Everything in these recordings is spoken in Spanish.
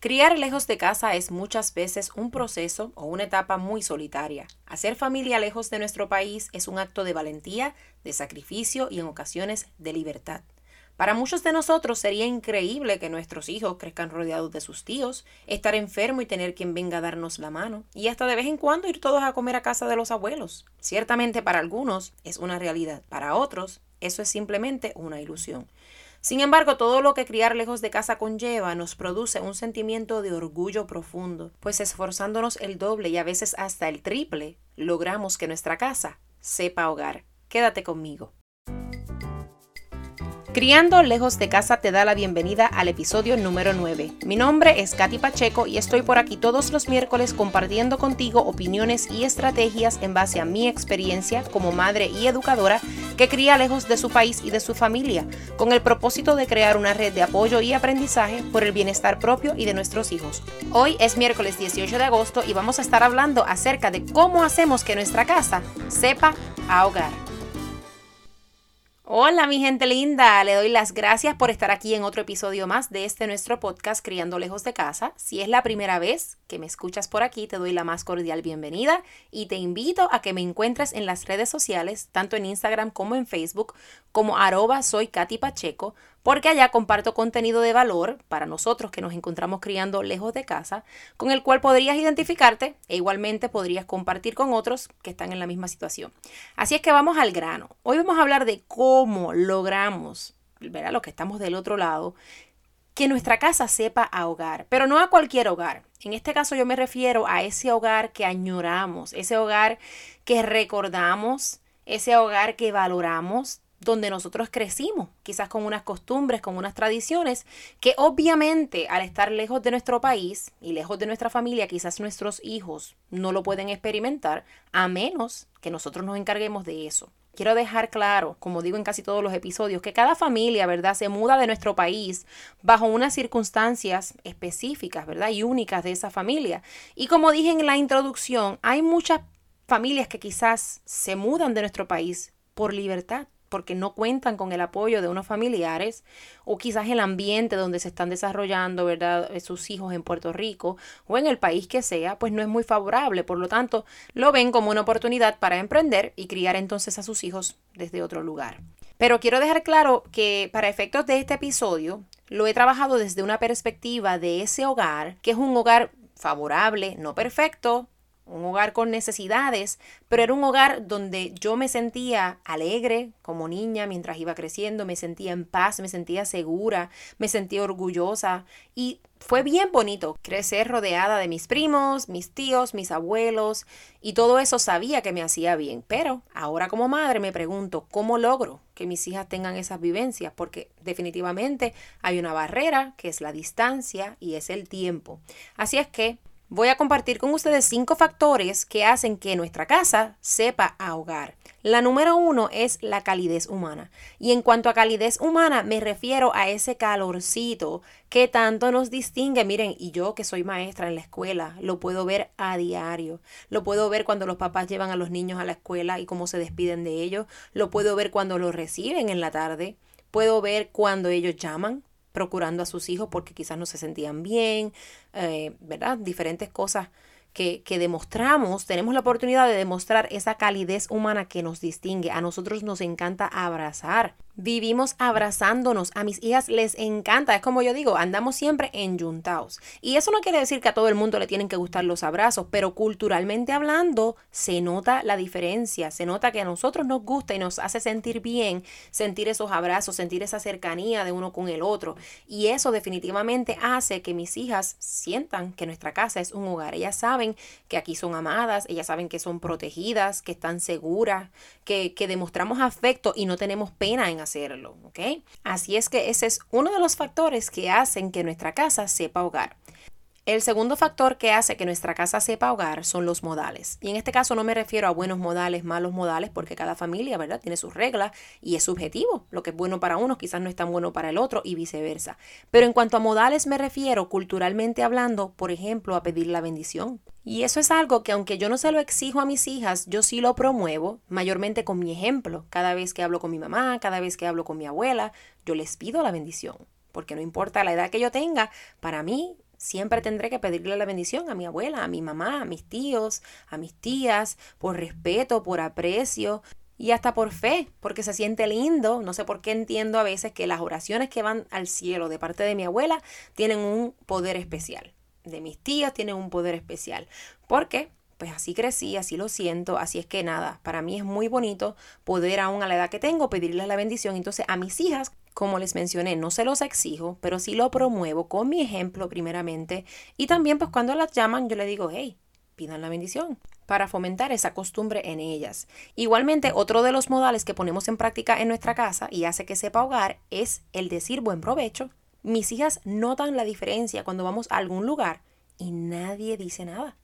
Criar lejos de casa es muchas veces un proceso o una etapa muy solitaria. Hacer familia lejos de nuestro país es un acto de valentía, de sacrificio y en ocasiones de libertad. Para muchos de nosotros sería increíble que nuestros hijos crezcan rodeados de sus tíos, estar enfermo y tener quien venga a darnos la mano, y hasta de vez en cuando ir todos a comer a casa de los abuelos. Ciertamente para algunos es una realidad, para otros eso es simplemente una ilusión. Sin embargo, todo lo que criar lejos de casa conlleva nos produce un sentimiento de orgullo profundo, pues esforzándonos el doble y a veces hasta el triple, logramos que nuestra casa sepa hogar. Quédate conmigo. Criando lejos de casa te da la bienvenida al episodio número 9. Mi nombre es Katy Pacheco y estoy por aquí todos los miércoles compartiendo contigo opiniones y estrategias en base a mi experiencia como madre y educadora que cría lejos de su país y de su familia, con el propósito de crear una red de apoyo y aprendizaje por el bienestar propio y de nuestros hijos. Hoy es miércoles 18 de agosto y vamos a estar hablando acerca de cómo hacemos que nuestra casa sepa ahogar. Hola mi gente linda, le doy las gracias por estar aquí en otro episodio más de este nuestro podcast Criando Lejos de Casa. Si es la primera vez que me escuchas por aquí, te doy la más cordial bienvenida y te invito a que me encuentres en las redes sociales, tanto en Instagram como en Facebook, como arroba soy Katy Pacheco, porque allá comparto contenido de valor para nosotros que nos encontramos criando lejos de casa, con el cual podrías identificarte e igualmente podrías compartir con otros que están en la misma situación. Así es que vamos al grano. Hoy vamos a hablar de cómo logramos, a los que estamos del otro lado, que nuestra casa sepa ahogar, pero no a cualquier hogar. En este caso yo me refiero a ese hogar que añoramos, ese hogar que recordamos, ese hogar que valoramos, donde nosotros crecimos, quizás con unas costumbres, con unas tradiciones, que obviamente al estar lejos de nuestro país y lejos de nuestra familia, quizás nuestros hijos no lo pueden experimentar, a menos que nosotros nos encarguemos de eso. Quiero dejar claro, como digo en casi todos los episodios, que cada familia, ¿verdad?, se muda de nuestro país bajo unas circunstancias específicas, ¿verdad?, y únicas de esa familia. Y como dije en la introducción, hay muchas familias que quizás se mudan de nuestro país por libertad, porque no cuentan con el apoyo de unos familiares o quizás el ambiente donde se están desarrollando, ¿verdad?, eh, sus hijos en Puerto Rico o en el país que sea, pues no es muy favorable. Por lo tanto, lo ven como una oportunidad para emprender y criar entonces a sus hijos desde otro lugar. Pero quiero dejar claro que para efectos de este episodio, lo he trabajado desde una perspectiva de ese hogar, que es un hogar favorable, no perfecto, un hogar con necesidades, pero era un hogar donde yo me sentía alegre como niña mientras iba creciendo, me sentía en paz, me sentía segura, me sentía orgullosa y fue bien bonito crecer rodeada de mis primos, mis tíos, mis abuelos y todo eso sabía que me hacía bien, pero ahora como madre me pregunto cómo logro que mis hijas tengan esas vivencias porque definitivamente hay una barrera que es la distancia y es el tiempo. Así es que voy a compartir con ustedes cinco factores que hacen que nuestra casa sepa ahogar. La número uno es la calidez humana. Y en cuanto a calidez humana, me refiero a ese calorcito que tanto nos distingue. Miren, y yo que soy maestra en la escuela, lo puedo ver a diario. Lo puedo ver cuando los papás llevan a los niños a la escuela y cómo se despiden de ellos. Lo puedo ver cuando los reciben en la tarde. Puedo ver cuando ellos llaman procurando a sus hijos porque quizás no se sentían bien, eh, ¿verdad? Diferentes cosas que, que, demostramos, tenemos la oportunidad de demostrar esa calidez humana que nos distingue. A nosotros nos encanta abrazar, Vivimos abrazándonos. A mis hijas les encanta. Es como yo digo, andamos siempre enyuntados. Y eso no quiere decir que a todo el mundo le tienen que gustar los abrazos, pero culturalmente hablando, se nota la diferencia. Se nota que a nosotros nos gusta y nos hace sentir bien sentir esos abrazos, sentir esa cercanía de uno con el otro. Y eso definitivamente hace que mis hijas sientan que nuestra casa es un hogar. Ellas saben que aquí son amadas, ellas saben que son protegidas, que están seguras, que, que demostramos afecto y no tenemos pena en hacer hacerlo, ¿ok? Así es que ese es uno de los factores que hacen que nuestra casa sepa hogar. El segundo factor que hace que nuestra casa sepa hogar son los modales. Y en este caso no me refiero a buenos modales, malos modales, porque cada familia, ¿verdad? Tiene sus reglas y es subjetivo. Lo que es bueno para uno quizás no es tan bueno para el otro y viceversa. Pero en cuanto a modales me refiero culturalmente hablando, por ejemplo, a pedir la bendición. Y eso es algo que aunque yo no se lo exijo a mis hijas, yo sí lo promuevo, mayormente con mi ejemplo. Cada vez que hablo con mi mamá, cada vez que hablo con mi abuela, yo les pido la bendición. Porque no importa la edad que yo tenga, para mí siempre tendré que pedirle la bendición a mi abuela, a mi mamá, a mis tíos, a mis tías, por respeto, por aprecio, y hasta por fe, porque se siente lindo. No sé por qué entiendo a veces que las oraciones que van al cielo de parte de mi abuela tienen un poder especial. De mis tías tienen un poder especial. ¿Por qué? Pues así crecí, así lo siento, así es que nada, para mí es muy bonito poder aún a la edad que tengo pedirles la bendición. Entonces a mis hijas, como les mencioné, no se los exijo, pero sí lo promuevo con mi ejemplo primeramente. Y también pues cuando las llaman yo le digo, hey, pidan la bendición para fomentar esa costumbre en ellas. Igualmente, otro de los modales que ponemos en práctica en nuestra casa y hace que sepa hogar es el decir buen provecho. Mis hijas notan la diferencia cuando vamos a algún lugar y nadie dice nada.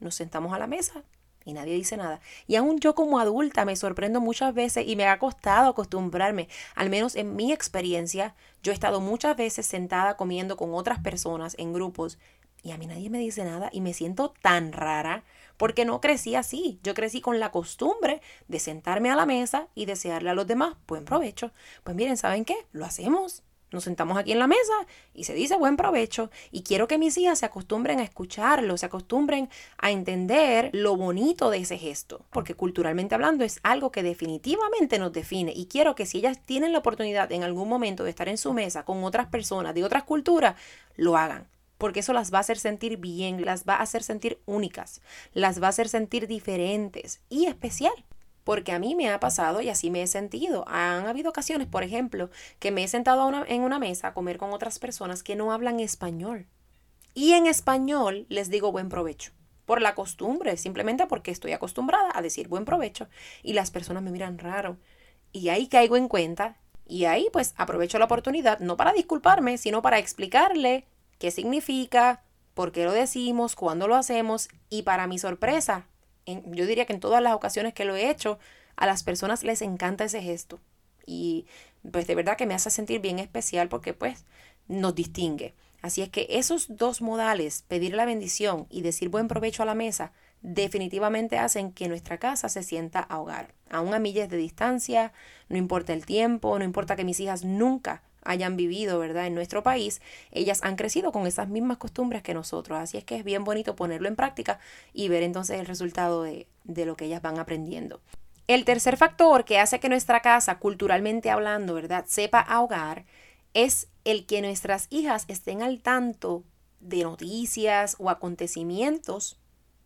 Nos sentamos a la mesa y nadie dice nada. Y aún yo como adulta me sorprendo muchas veces y me ha costado acostumbrarme. Al menos en mi experiencia, yo he estado muchas veces sentada comiendo con otras personas en grupos y a mí nadie me dice nada y me siento tan rara porque no crecí así. Yo crecí con la costumbre de sentarme a la mesa y desearle a los demás buen provecho. Pues miren, ¿saben qué? Lo hacemos. Nos sentamos aquí en la mesa y se dice buen provecho. Y quiero que mis hijas se acostumbren a escucharlo, se acostumbren a entender lo bonito de ese gesto. Porque culturalmente hablando es algo que definitivamente nos define. Y quiero que si ellas tienen la oportunidad en algún momento de estar en su mesa con otras personas de otras culturas, lo hagan porque eso las va a hacer sentir bien, las va a hacer sentir únicas, las va a hacer sentir diferentes y especial. Porque a mí me ha pasado y así me he sentido. Han habido ocasiones, por ejemplo, que me he sentado en una mesa a comer con otras personas que no hablan español. Y en español les digo buen provecho. Por la costumbre, simplemente porque estoy acostumbrada a decir buen provecho. Y las personas me miran raro. Y ahí caigo en cuenta. Y ahí pues aprovecho la oportunidad, no para disculparme, sino para explicarle qué significa, por qué lo decimos, cuándo lo hacemos y para mi sorpresa, yo diría que en todas las ocasiones que lo he hecho, a las personas les encanta ese gesto y pues de verdad que me hace sentir bien especial porque pues nos distingue. Así es que esos dos modales, pedir la bendición y decir buen provecho a la mesa, definitivamente hacen que nuestra casa se sienta a hogar. Aún a millas de distancia, no importa el tiempo, no importa que mis hijas nunca hayan vivido, ¿verdad? En nuestro país, ellas han crecido con esas mismas costumbres que nosotros. Así es que es bien bonito ponerlo en práctica y ver entonces el resultado de, de lo que ellas van aprendiendo. El tercer factor que hace que nuestra casa, culturalmente hablando, ¿verdad?, sepa ahogar, es el que nuestras hijas estén al tanto de noticias o acontecimientos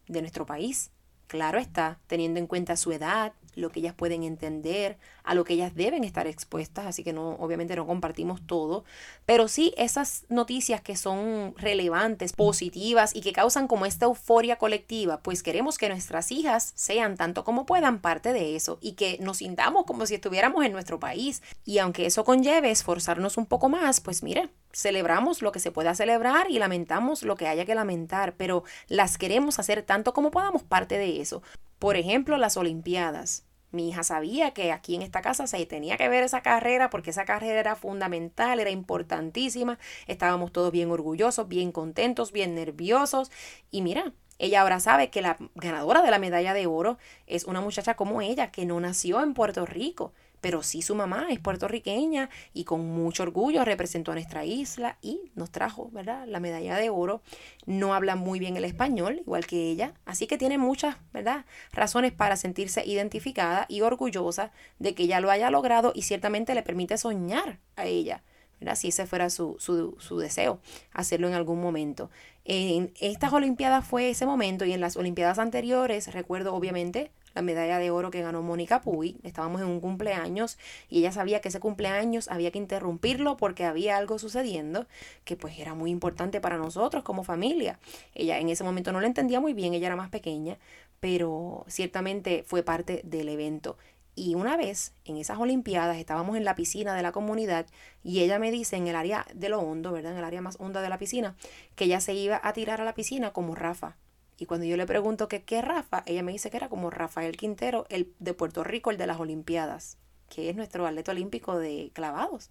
de nuestro país. Claro está, teniendo en cuenta su edad, lo que ellas pueden entender, a lo que ellas deben estar expuestas, así que no, obviamente no compartimos todo, pero sí esas noticias que son relevantes, positivas y que causan como esta euforia colectiva, pues queremos que nuestras hijas sean tanto como puedan parte de eso y que nos sintamos como si estuviéramos en nuestro país. Y aunque eso conlleve esforzarnos un poco más, pues mire, celebramos lo que se pueda celebrar y lamentamos lo que haya que lamentar, pero las queremos hacer tanto como podamos parte de eso. Por ejemplo, las Olimpiadas. Mi hija sabía que aquí en esta casa se tenía que ver esa carrera porque esa carrera era fundamental, era importantísima. Estábamos todos bien orgullosos, bien contentos, bien nerviosos. Y mira, ella ahora sabe que la ganadora de la medalla de oro es una muchacha como ella, que no nació en Puerto Rico, pero sí su mamá es puertorriqueña y con mucho orgullo representó a nuestra isla y nos trajo, ¿verdad? La medalla de oro. No habla muy bien el español, igual que ella, así que tiene muchas, ¿verdad? Razones para sentirse identificada y orgullosa de que ella lo haya logrado y ciertamente le permite soñar a ella. ¿verdad? Si ese fuera su, su, su deseo, hacerlo en algún momento. En estas Olimpiadas fue ese momento y en las Olimpiadas anteriores, recuerdo obviamente la medalla de oro que ganó Mónica Puy. Estábamos en un cumpleaños y ella sabía que ese cumpleaños había que interrumpirlo porque había algo sucediendo que pues era muy importante para nosotros como familia. Ella en ese momento no lo entendía muy bien, ella era más pequeña, pero ciertamente fue parte del evento. Y una vez en esas Olimpiadas estábamos en la piscina de la comunidad y ella me dice en el área de lo hondo, ¿verdad? En el área más honda de la piscina, que ella se iba a tirar a la piscina como Rafa. Y cuando yo le pregunto que qué Rafa, ella me dice que era como Rafael Quintero, el de Puerto Rico, el de las Olimpiadas, que es nuestro atleta olímpico de clavados.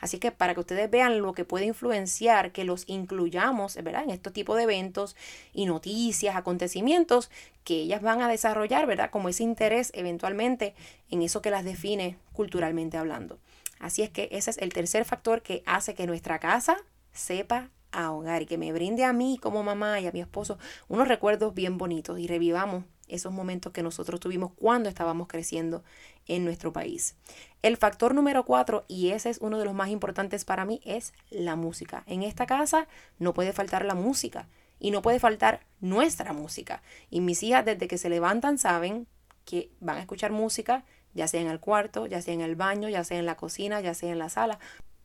Así que para que ustedes vean lo que puede influenciar que los incluyamos, ¿verdad? En este tipo de eventos y noticias, acontecimientos que ellas van a desarrollar, ¿verdad? Como ese interés eventualmente en eso que las define culturalmente hablando. Así es que ese es el tercer factor que hace que nuestra casa sepa ahogar y que me brinde a mí como mamá y a mi esposo unos recuerdos bien bonitos y revivamos esos momentos que nosotros tuvimos cuando estábamos creciendo en nuestro país. El factor número cuatro, y ese es uno de los más importantes para mí, es la música. En esta casa no puede faltar la música y no puede faltar nuestra música. Y mis hijas desde que se levantan saben que van a escuchar música, ya sea en el cuarto, ya sea en el baño, ya sea en la cocina, ya sea en la sala,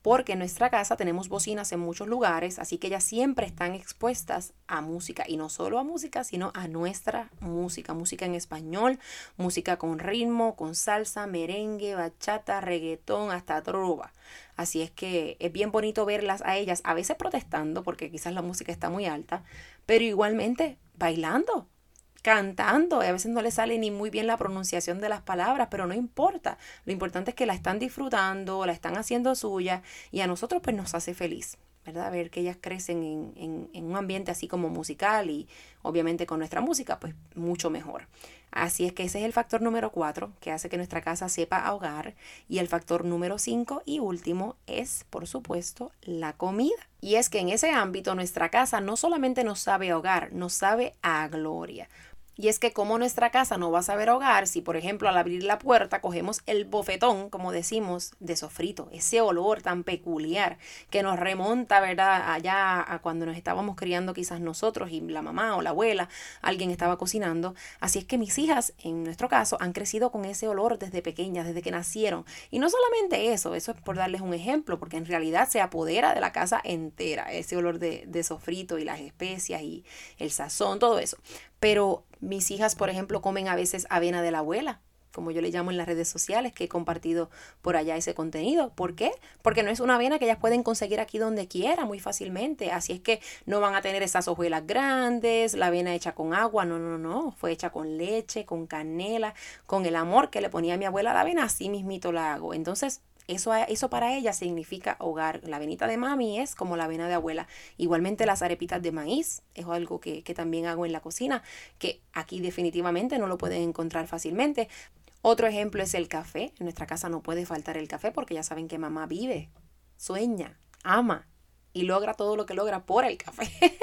porque en nuestra casa tenemos bocinas en muchos lugares, así que ellas siempre están expuestas a música, y no solo a música, sino a nuestra música, música en español, música con ritmo, con salsa, merengue, bachata, reggaetón, hasta trova. Así es que es bien bonito verlas a ellas, a veces protestando, porque quizás la música está muy alta, pero igualmente bailando, cantando. Y a veces no le sale ni muy bien la pronunciación de las palabras, pero no importa. Lo importante es que la están disfrutando, la están haciendo suya y a nosotros pues nos hace feliz. ¿verdad? Ver que ellas crecen en, en, un ambiente así como musical y obviamente con nuestra música, pues mucho mejor. Así es que ese es el factor número cuatro que hace que nuestra casa sepa ahogar. Y el factor número cinco y último es, por supuesto, la comida. Y es que en ese ámbito nuestra casa no solamente nos sabe ahogar, nos sabe a gloria. Y es que como nuestra casa no va a saber hogar si por ejemplo al abrir la puerta cogemos el bofetón, como decimos, de sofrito, ese olor tan peculiar que nos remonta, ¿verdad? Allá a cuando nos estábamos criando quizás nosotros y la mamá o la abuela, alguien estaba cocinando. Así es que mis hijas, en nuestro caso, han crecido con ese olor desde pequeñas, desde que nacieron. Y no solamente eso, eso es por darles un ejemplo, porque en realidad se apodera de la casa entera, ese olor de, de sofrito y las especias y el sazón, todo eso. Pero mis hijas, por ejemplo, comen a veces avena de la abuela, como yo le llamo en las redes sociales, que he compartido por allá ese contenido. ¿Por qué? Porque no es una avena que ellas pueden conseguir aquí donde quiera muy fácilmente. Así es que no van a tener esas hojuelas grandes, la avena hecha con agua, no, no, no. Fue hecha con leche, con canela, con el amor que le ponía mi abuela a la avena, así mismito la hago. Entonces, eso, eso para ella significa hogar. La avenita de mami es como la avena de abuela. Igualmente las arepitas de maíz es algo que, que también hago en la cocina, que aquí definitivamente no lo pueden encontrar fácilmente. Otro ejemplo es el café. En nuestra casa no puede faltar el café porque ya saben que mamá vive, sueña, ama y logra todo lo que logra por el café.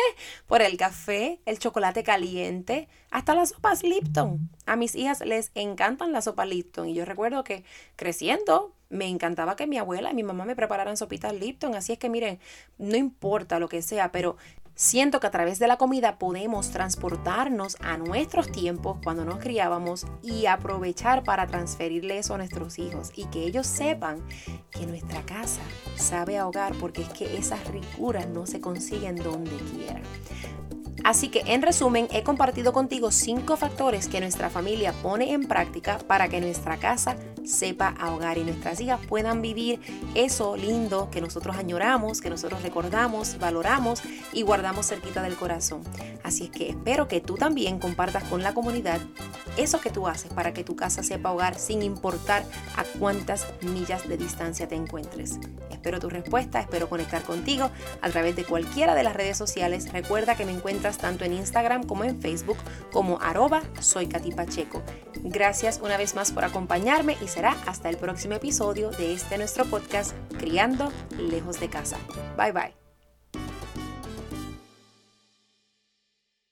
por el café, el chocolate caliente, hasta las sopas Lipton. A mis hijas les encantan las sopas Lipton y yo recuerdo que creciendo me encantaba que mi abuela y mi mamá me prepararan sopitas Lipton, así es que miren, no importa lo que sea, pero Siento que a través de la comida podemos transportarnos a nuestros tiempos cuando nos criábamos y aprovechar para transferirle eso a nuestros hijos y que ellos sepan que nuestra casa sabe ahogar porque es que esas ricuras no se consiguen donde quiera. Así que en resumen he compartido contigo cinco factores que nuestra familia pone en práctica para que nuestra casa sepa ahogar y nuestras hijas puedan vivir eso lindo que nosotros añoramos, que nosotros recordamos, valoramos y guardamos cerquita del corazón. Así es que espero que tú también compartas con la comunidad eso que tú haces para que tu casa sepa ahogar sin importar a cuántas millas de distancia te encuentres. Espero tu respuesta, espero conectar contigo a través de cualquiera de las redes sociales. Recuerda que me encuentras tanto en Instagram como en Facebook como arroba soy Pacheco. Gracias una vez más por acompañarme y será hasta el próximo episodio de este nuestro podcast Criando lejos de casa. Bye bye.